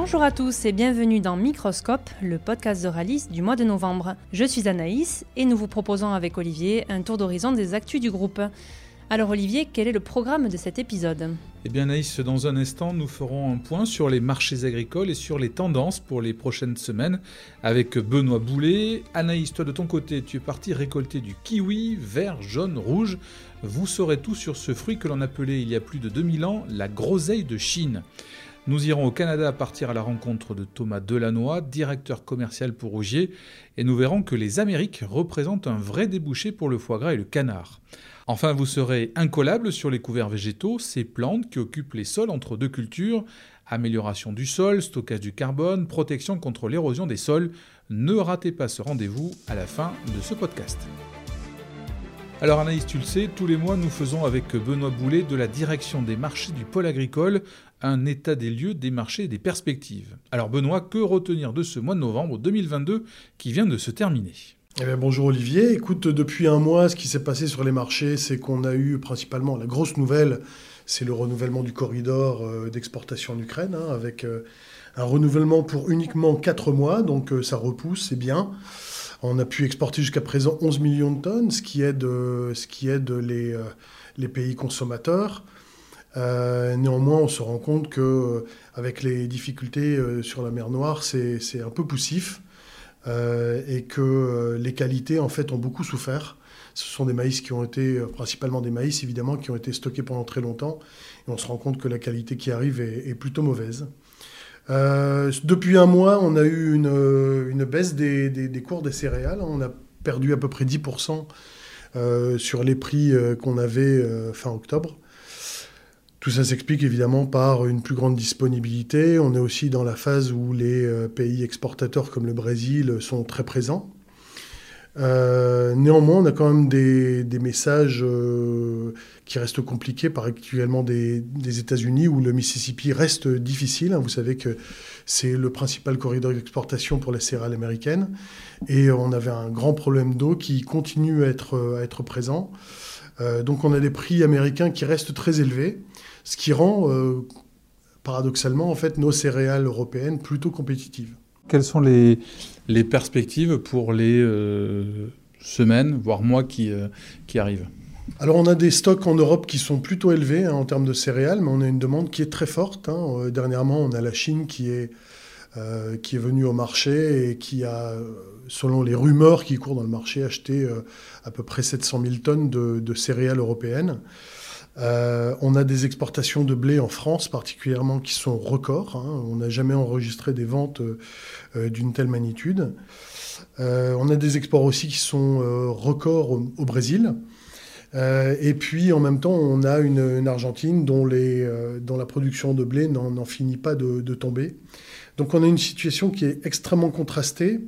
Bonjour à tous et bienvenue dans Microscope, le podcast de Ralis du mois de novembre. Je suis Anaïs et nous vous proposons avec Olivier un tour d'horizon des actus du groupe. Alors Olivier, quel est le programme de cet épisode? Eh bien Anaïs, dans un instant, nous ferons un point sur les marchés agricoles et sur les tendances pour les prochaines semaines avec Benoît Boulet. Anaïs, toi de ton côté, tu es parti récolter du kiwi, vert, jaune, rouge. Vous saurez tout sur ce fruit que l'on appelait il y a plus de 2000 ans la groseille de Chine. Nous irons au Canada partir à la rencontre de Thomas Delannoy, directeur commercial pour Rougier, et nous verrons que les Amériques représentent un vrai débouché pour le foie gras et le canard. Enfin, vous serez incollable sur les couverts végétaux, ces plantes qui occupent les sols entre deux cultures, amélioration du sol, stockage du carbone, protection contre l'érosion des sols. Ne ratez pas ce rendez-vous à la fin de ce podcast. Alors Anaïs, tu le sais, tous les mois nous faisons avec Benoît Boulet de la direction des marchés du pôle agricole un état des lieux des marchés et des perspectives. Alors Benoît, que retenir de ce mois de novembre 2022 qui vient de se terminer? Eh bonjour Olivier. Écoute, depuis un mois, ce qui s'est passé sur les marchés, c'est qu'on a eu principalement la grosse nouvelle, c'est le renouvellement du corridor euh, d'exportation en Ukraine, hein, avec euh, un renouvellement pour uniquement 4 mois, donc euh, ça repousse, c'est bien. On a pu exporter jusqu'à présent 11 millions de tonnes, ce qui aide, les pays consommateurs. Néanmoins, on se rend compte que avec les difficultés sur la mer Noire, c'est un peu poussif. Euh, et que euh, les qualités en fait ont beaucoup souffert. Ce sont des maïs qui ont été, euh, principalement des maïs évidemment, qui ont été stockés pendant très longtemps. Et on se rend compte que la qualité qui arrive est, plutôt mauvaise. depuis un mois, on a eu une, baisse des, cours des céréales. On a perdu à peu près 10% sur les prix qu'on avait fin octobre. Tout ça s'explique évidemment par une plus grande disponibilité. On est aussi dans la phase où les euh, pays exportateurs comme le Brésil sont très présents. Euh, néanmoins, on a quand même des, messages euh, qui restent compliqués, particulièrement des, des États-Unis, où le Mississippi reste difficile. Vous savez que c'est le principal corridor d'exportation pour les céréales américaines. Et on avait un grand problème d'eau qui continue à être présent. donc on a des prix américains qui restent très élevés ce qui rend euh, paradoxalement en fait nos céréales européennes plutôt compétitives. Quelles sont les, les perspectives pour les euh, semaines, voire mois qui, euh, qui arrivent? Alors on a des stocks en Europe qui sont plutôt élevés hein, en termes de céréales, mais on a une demande qui est très forte. Hein. dernièrement, on a la Chine qui est, qui est venue au marché et qui a, selon les rumeurs qui courent dans le marché, acheté à peu près 700 000 tonnes de, de céréales européennes. Euh, on a des exportations de blé en France particulièrement qui sont records. Hein. On n'a jamais enregistré des ventes euh, d'une telle magnitude. Euh, on a des exports aussi qui sont records au, Brésil. et puis en même temps, on a une, Argentine dont, la production de blé n'en finit pas de, tomber. Donc on a une situation qui est extrêmement contrastée.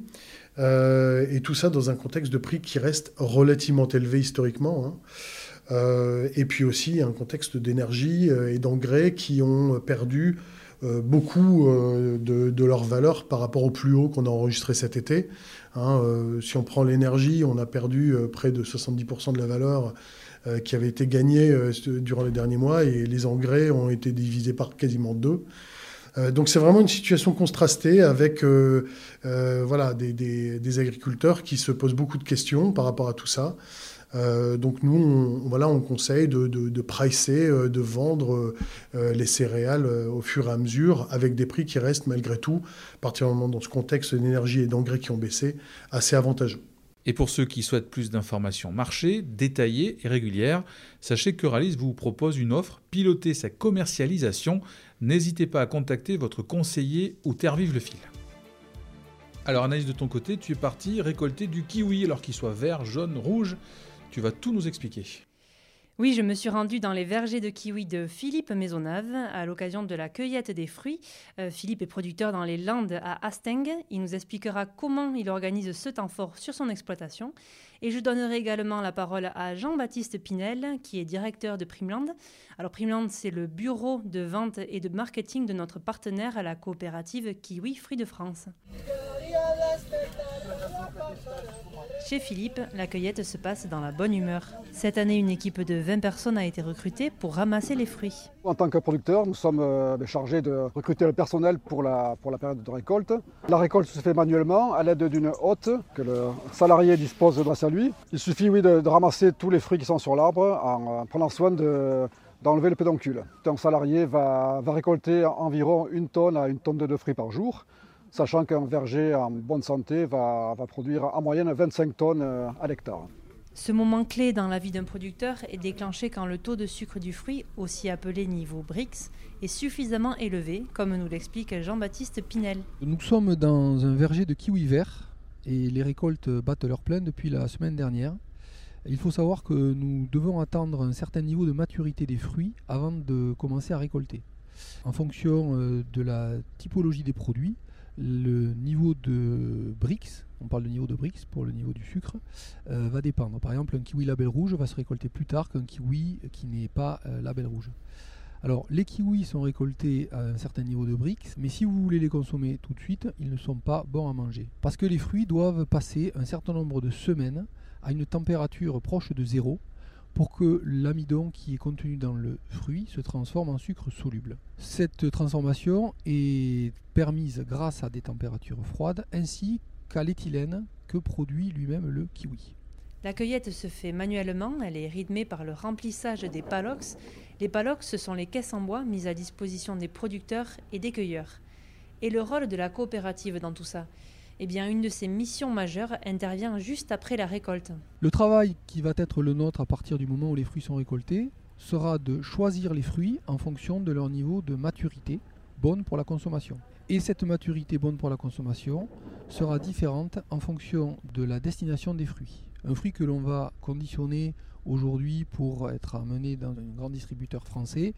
et tout ça dans un contexte de prix qui reste relativement élevé historiquement. Hein. Euh, et puis aussi un contexte d'énergie euh, et d'engrais qui ont perdu euh, beaucoup de, leur valeur par rapport au plus haut qu'on a enregistré cet été. Hein, si on prend l'énergie, on a perdu près de 70% de la valeur qui avait été gagnée durant les derniers mois et les engrais ont été divisés par quasiment deux. donc c'est vraiment une situation contrastée avec voilà, des, des, agriculteurs qui se posent beaucoup de questions par rapport à tout ça. Euh, donc nous, on, voilà, on conseille de, pricer, euh, de vendre euh, les céréales au fur et à mesure avec des prix qui restent malgré tout, particulièrement dans ce contexte d'énergie et d'engrais qui ont baissé, assez avantageux. Et pour ceux qui souhaitent plus d'informations marché, détaillées et régulières, sachez que Ralis vous propose une offre, piloter sa commercialisation. N'hésitez pas à contacter votre conseiller ou Terre-Vive le fil. Alors analyse de ton côté, tu es parti récolter du kiwi, alors qu'il soit vert, jaune, rouge. Tu vas tout nous expliquer. Oui, je me suis rendue dans les vergers de kiwi de Philippe Maisonneuve à l'occasion de la cueillette des fruits. Euh, Philippe est producteur dans les Landes à Asteng. Il nous expliquera comment il organise ce temps fort sur son exploitation. Et je donnerai également la parole à Jean-Baptiste Pinel, qui est directeur de Primeland. Alors Primeland, c'est le bureau de vente et de marketing de notre partenaire à la coopérative Kiwi Fruits de France. Chez Philippe, la cueillette se passe dans la bonne humeur. Cette année, une équipe de 20 personnes a été recrutée pour ramasser les fruits. En tant que producteur, nous sommes euh, chargés de recruter le personnel pour la, période de récolte. La récolte se fait manuellement à l'aide d'une hotte que le salarié dispose grâce à lui. Il suffit de, ramasser tous les fruits qui sont sur l'arbre en, prenant soin d'enlever le pédoncule. Un salarié va, récolter environ une tonne à une tonne de fruits par jour sachant qu'un verger en bonne santé va, produire en moyenne 25 tonnes euh, à l'hectare. Ce moment clé dans la vie d'un producteur est déclenché quand le taux de sucre du fruit, aussi appelé niveau BRICS, est suffisamment élevé, comme nous l'explique Jean-Baptiste Pinel. Nous sommes dans un verger de kiwi vert et les récoltes battent leur plein depuis la semaine dernière. Il faut savoir que nous devons attendre un certain niveau de maturité des fruits avant de commencer à récolter. En fonction euh, de la typologie des produits, le niveau de BRICS, on parle de niveau de BRICS pour le niveau du sucre, euh, va dépendre. Par exemple, un kiwi label rouge va se récolter plus tard qu'un kiwi qui n'est pas euh, label rouge. Alors, les kiwis sont récoltés à un certain niveau de BRICS, mais si vous voulez les consommer tout de suite, ils ne sont pas bons à manger. Parce que les fruits doivent passer un certain nombre de semaines à une température proche de zéro pour que l'amidon qui est contenu dans le fruit se transforme en sucre soluble. Cette transformation est permise grâce à des températures froides ainsi qu'à l'éthylène que produit lui-même le kiwi. La cueillette se fait manuellement, elle est rythmée par le remplissage des palox. Les palox, ce sont les caisses en bois mises à disposition des producteurs et des cueilleurs. Et le rôle de la coopérative dans tout ça? Eh bien, une de ces missions majeures intervient juste après la récolte. Le travail qui va être le nôtre à partir du moment où les fruits sont récoltés sera de choisir les fruits en fonction de leur niveau de maturité bonne pour la consommation. Et cette maturité bonne pour la consommation sera différente en fonction de la destination des fruits. Un fruit que l'on va conditionner aujourd'hui pour être amené dans un grand distributeur français,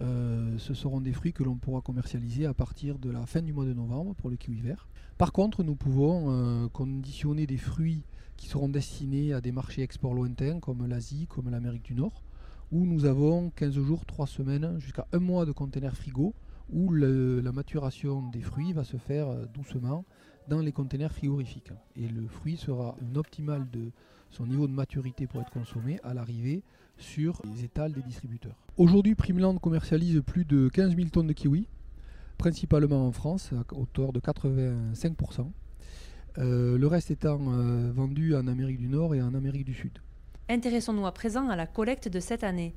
euh, ce seront des fruits que l'on pourra commercialiser à partir de la fin du mois de novembre pour le kiwi vert. Par contre, nous pouvons euh, conditionner des fruits qui seront destinés à des marchés export lointains comme l'Asie, comme l'Amérique du Nord, où nous avons 15 jours, 3 semaines, jusqu'à un mois de conteneurs frigo, où la maturation des fruits va se faire euh, doucement dans les conteneurs frigorifiques. Et le fruit sera un optimal de son niveau de maturité pour être consommé à l'arrivée sur les étals des distributeurs. Aujourd'hui, Primeland commercialise plus de 15 000 tonnes de kiwis principalement en France, à hauteur de 85%. Euh, le reste étant euh, vendu en Amérique du Nord et en Amérique du Sud. Intéressons-nous à présent à la collecte de cette année.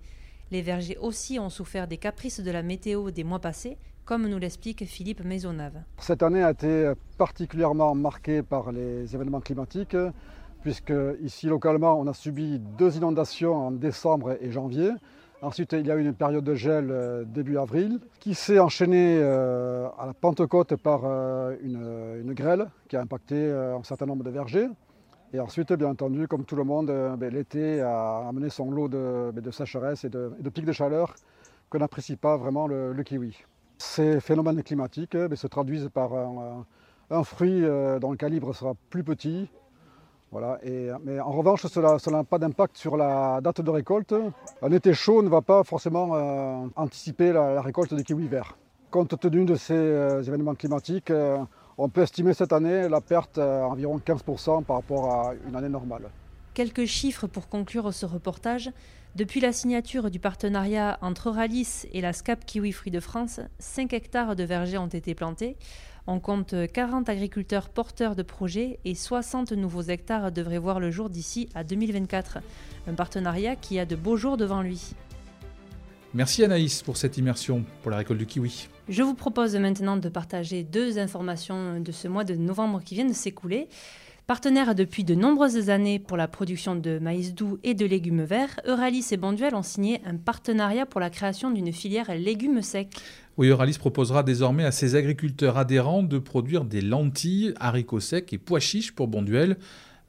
Les vergers aussi ont souffert des caprices de la météo des mois passés, comme nous l'explique Philippe Maisonnave. Cette année a été particulièrement marquée par les événements climatiques, puisque ici localement on a subi deux inondations en décembre et janvier. Ensuite, il y a eu une période de gel euh, début avril qui s'est enchaînée euh, à la Pentecôte par euh, une, grêle qui a impacté un certain nombre de vergers. Et ensuite, bien entendu, comme tout le monde, ben, l'été a amené son lot de, ben, sécheresse et de, pics de chaleur que n'apprécie pas vraiment le, kiwi. Ces phénomènes climatiques ben, se traduisent par un fruit dont le calibre sera plus petit, voilà, mais en revanche, cela n'a pas d'impact sur la date de récolte. Un été chaud ne va pas forcément euh, anticiper la, récolte des kiwis verts. Compte tenu de ces euh, événements climatiques, euh, on peut estimer cette année la perte à environ 15% par rapport à une année normale. Quelques chiffres pour conclure ce reportage. Depuis la signature du partenariat entre Ralis et la SCAP Kiwi Fruits de France, 5 hectares de vergers ont été plantés. On compte 40 agriculteurs porteurs de projets et 60 nouveaux hectares devraient voir le jour d'ici à 2024. Un partenariat qui a de beaux jours devant lui. Merci Anaïs pour cette immersion pour la récolte du kiwi. Je vous propose maintenant de partager deux informations de ce mois de novembre qui vient de s'écouler. Partenaires depuis de nombreuses années pour la production de maïs doux et de légumes verts, Euralis et Bonduel ont signé un partenariat pour la création d'une filière légumes secs. Oui, Euralis proposera désormais à ses agriculteurs adhérents de produire des lentilles, haricots secs et pois chiches pour Bonduel.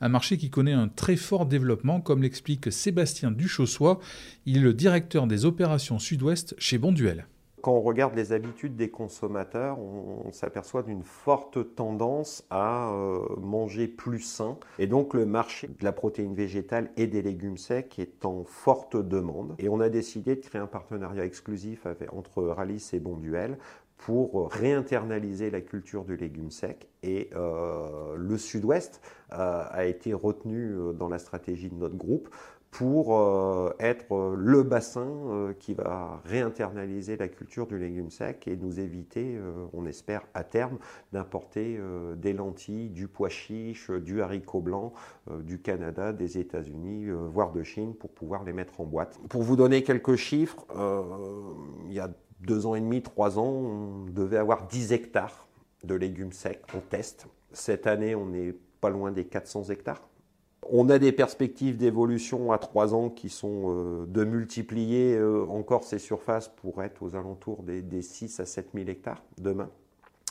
Un marché qui connaît un très fort développement, comme l'explique Sébastien Duchossois. Il est le directeur des opérations sud-ouest chez Bonduel quand on regarde les habitudes des consommateurs, on, s'aperçoit d'une forte tendance à euh, manger plus sain. Et donc le marché de la protéine végétale et des légumes secs est en forte demande. Et on a décidé de créer un partenariat exclusif entre Ralis et Bonduel pour réinternaliser la culture du légume sec. Et euh, le sud-ouest a été retenu dans la stratégie de notre groupe pour euh, être euh, le bassin euh, qui va réinternaliser la culture du légume sec et nous éviter, on espère à terme, d'importer des lentilles, du pois chiche, du haricot blanc du Canada, des États-Unis, voire de Chine pour pouvoir les mettre en boîte. Pour vous donner quelques chiffres, il y a deux ans et demi, trois ans, on devait avoir 10 hectares de légumes secs en test. Cette année, on n'est pas loin des 400 hectares. On a des perspectives d'évolution à trois ans qui sont euh, de multiplier euh, encore ces surfaces pour être aux alentours des, 6 à 7 000 hectares demain.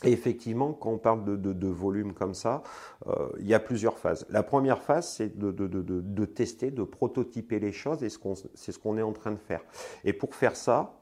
Et effectivement, quand on parle de, volume comme ça, euh, il y a plusieurs phases. La première phase, c'est de, tester, de prototyper les choses, et c'est ce qu'on est en train de faire. Et pour faire ça,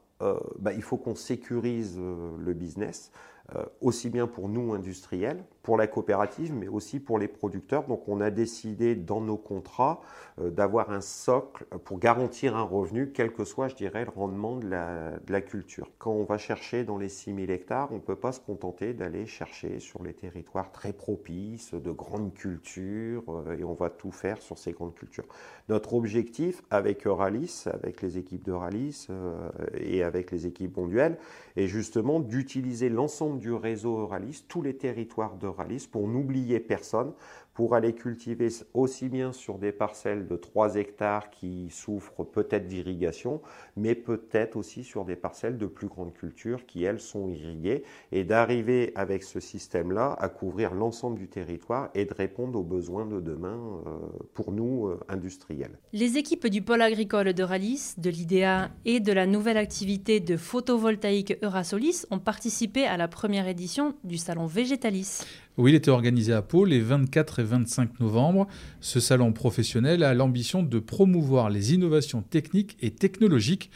bah, il faut qu'on sécurise le business. Euh, aussi bien pour nous industriels, pour la coopérative, mais aussi pour les producteurs. Donc on a décidé dans nos contrats euh, d'avoir un socle pour garantir un revenu, quel que soit, je dirais, le rendement de la, culture. Quand on va chercher dans les 6000 hectares, on ne peut pas se contenter d'aller chercher sur les territoires très propices, de grandes cultures, euh, et on va tout faire sur ces grandes cultures. Notre objectif avec Euralis, avec les équipes d'Euralis et avec les équipes Bonduel, est justement d'utiliser l'ensemble du réseau Euralis, tous les territoires d'Euralis, pour n'oublier personne, pour aller cultiver aussi bien sur des parcelles de 3 hectares qui souffrent peut-être d'irrigation, mais peut-être aussi sur des parcelles de plus grande culture qui, elles, sont irriguées, et d'arriver avec ce système-là à couvrir l'ensemble du territoire et de répondre aux besoins de demain euh, pour nous, euh, industriels. Les équipes du pôle agricole de Ralis, de l'IDEA et de la nouvelle activité de photovoltaïque Eurasolis ont participé à la première édition du salon Végétalis. Oui, il était organisé à Pau les 24 et 25 novembre. Ce salon professionnel a l'ambition de promouvoir les innovations techniques et technologiques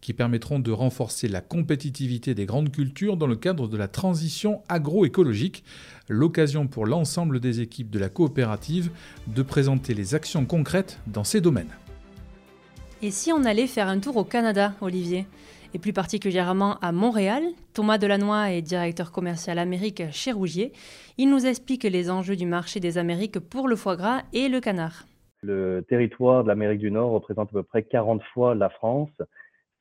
qui permettront de renforcer la compétitivité des grandes cultures dans le cadre de la transition agroécologique. L'occasion pour l'ensemble des équipes de la coopérative de présenter les actions concrètes dans ces domaines. Et si on allait faire un tour au Canada, Olivier? Et plus particulièrement à Montréal. Thomas Delannoy est directeur commercial Amérique chez Rougier. Il nous explique les enjeux du marché des Amériques pour le foie gras et le canard. Le territoire de l'Amérique du Nord représente à peu près 40 fois la France.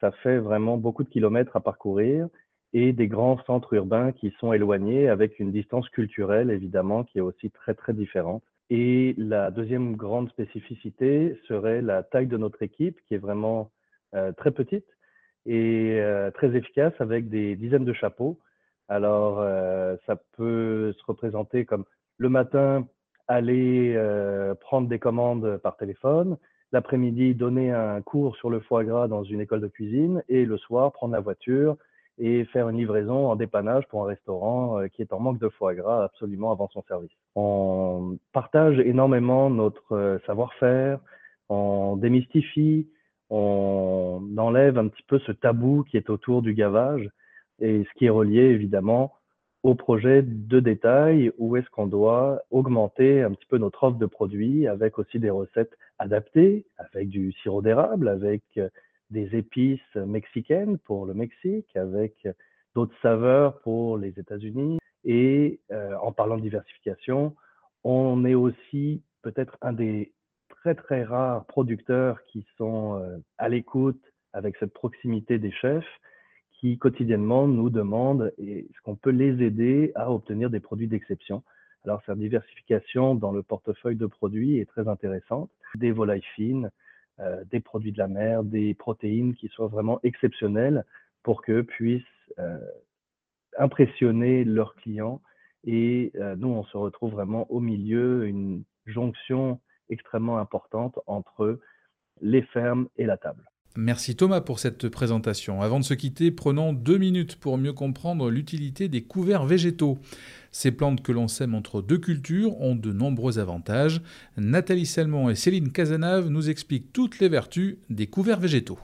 Ça fait vraiment beaucoup de kilomètres à parcourir et des grands centres urbains qui sont éloignés avec une distance culturelle évidemment qui est aussi très très différente. Et la deuxième grande spécificité serait la taille de notre équipe qui est vraiment euh, très petite et euh, très efficace avec des dizaines de chapeaux. Alors, euh, ça peut se représenter comme le matin, aller euh, prendre des commandes par téléphone, l'après-midi, donner un cours sur le foie gras dans une école de cuisine, et le soir, prendre la voiture et faire une livraison en dépannage pour un restaurant qui est en manque de foie gras absolument avant son service. On partage énormément notre savoir-faire, on démystifie, on enlève un petit peu ce tabou qui est autour du gavage et ce qui est relié évidemment au projet de détail où est-ce qu'on doit augmenter un petit peu notre offre de produits avec aussi des recettes adaptées, avec du sirop d'érable, avec des épices mexicaines pour le Mexique, avec d'autres saveurs pour les États-Unis. Et euh, en parlant de diversification, on est aussi peut-être un des très très rares producteurs qui sont euh, à l'écoute avec cette proximité des chefs qui quotidiennement nous demandent est-ce qu'on peut les aider à obtenir des produits d'exception. Alors cette diversification dans le portefeuille de produits est très intéressante. Des volailles fines, euh, des produits de la mer, des protéines qui soient vraiment exceptionnelles pour qu'eux puissent euh, impressionner leurs clients. Et nous, on se retrouve vraiment au milieu, une jonction extrêmement importante entre les fermes et la table. Merci Thomas pour cette présentation. Avant de se quitter, prenons deux minutes pour mieux comprendre l'utilité des couverts végétaux. Ces plantes que l'on sème entre deux cultures ont de nombreux avantages. Nathalie Selmon et Céline Cazenave nous expliquent toutes les vertus des couverts végétaux.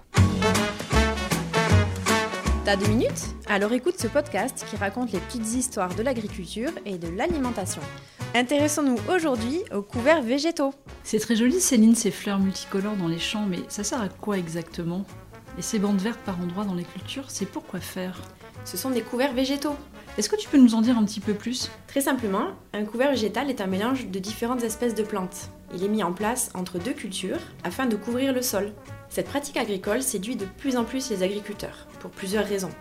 T'as deux minutes? Alors écoute ce podcast qui raconte les petites histoires de l'agriculture et de l'alimentation. Intéressons-nous aujourd'hui aux couverts végétaux. C'est très joli Céline, ces fleurs multicolores dans les champs, mais ça sert à quoi exactement? Et ces bandes vertes par endroits dans les cultures, c'est pour quoi faire? Ce sont des couverts végétaux. Est-ce que tu peux nous en dire un petit peu plus? Très simplement, un couvert végétal est un mélange de différentes espèces de plantes. Il est mis en place entre deux cultures afin de couvrir le sol. Cette pratique agricole séduit de plus en plus les agriculteurs, pour plusieurs raisons.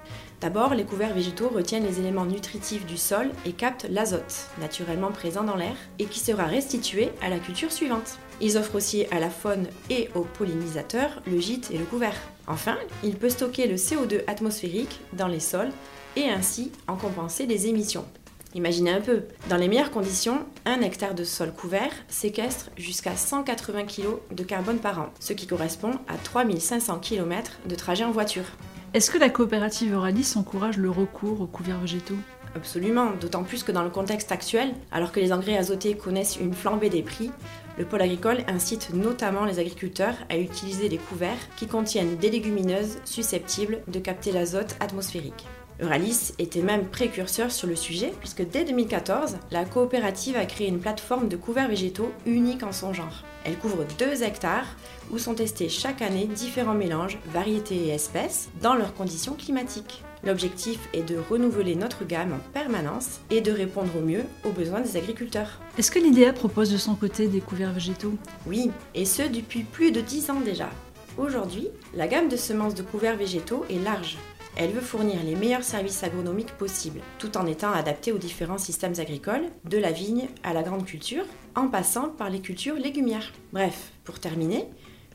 D'abord, les couverts végétaux retiennent les éléments nutritifs du sol et captent l'azote, naturellement présent dans l'air, et qui sera restitué à la culture suivante. Ils offrent aussi à la faune et aux pollinisateurs le gîte et le couvert. Enfin, il peut stocker le CO2 atmosphérique dans les sols et ainsi en compenser les émissions. Imaginez un peu, dans les meilleures conditions, un hectare de sol couvert séquestre jusqu'à 180 kg de carbone par an, ce qui correspond à 3500 km de trajet en voiture. Est-ce que la coopérative Euralis encourage le recours aux couverts végétaux? Absolument, d'autant plus que dans le contexte actuel, alors que les engrais azotés connaissent une flambée des prix, le pôle agricole incite notamment les agriculteurs à utiliser des couverts qui contiennent des légumineuses susceptibles de capter l'azote atmosphérique. Euralis était même précurseur sur le sujet puisque dès 2014, la coopérative a créé une plateforme de couverts végétaux unique en son genre. Elle couvre 2 hectares où sont testés chaque année différents mélanges, variétés et espèces dans leurs conditions climatiques. L'objectif est de renouveler notre gamme en permanence et de répondre au mieux aux besoins des agriculteurs. Est-ce que l'IDEA propose de son côté des couverts végétaux? Oui, et ce depuis plus de 10 ans déjà. Aujourd'hui, la gamme de semences de couverts végétaux est large. Elle veut fournir les meilleurs services agronomiques possibles, tout en étant adaptée aux différents systèmes agricoles, de la vigne à la grande culture, en passant par les cultures légumières. Bref, pour terminer,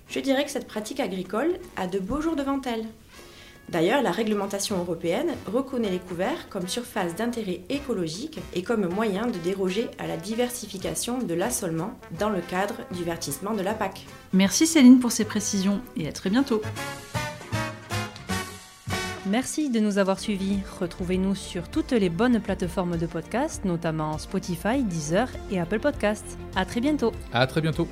je dirais que cette pratique agricole a de beaux jours devant elle. D'ailleurs, la réglementation européenne reconnaît les couverts comme surface d'intérêt écologique et comme moyen de déroger à la diversification de l'assolement dans le cadre du vertissement de la PAC. Merci Céline pour ces précisions et à très bientôt. Merci de nous avoir suivis. Retrouvez-nous sur toutes les bonnes plateformes de podcast, notamment Spotify, Deezer et Apple Podcasts. À très bientôt. À très bientôt.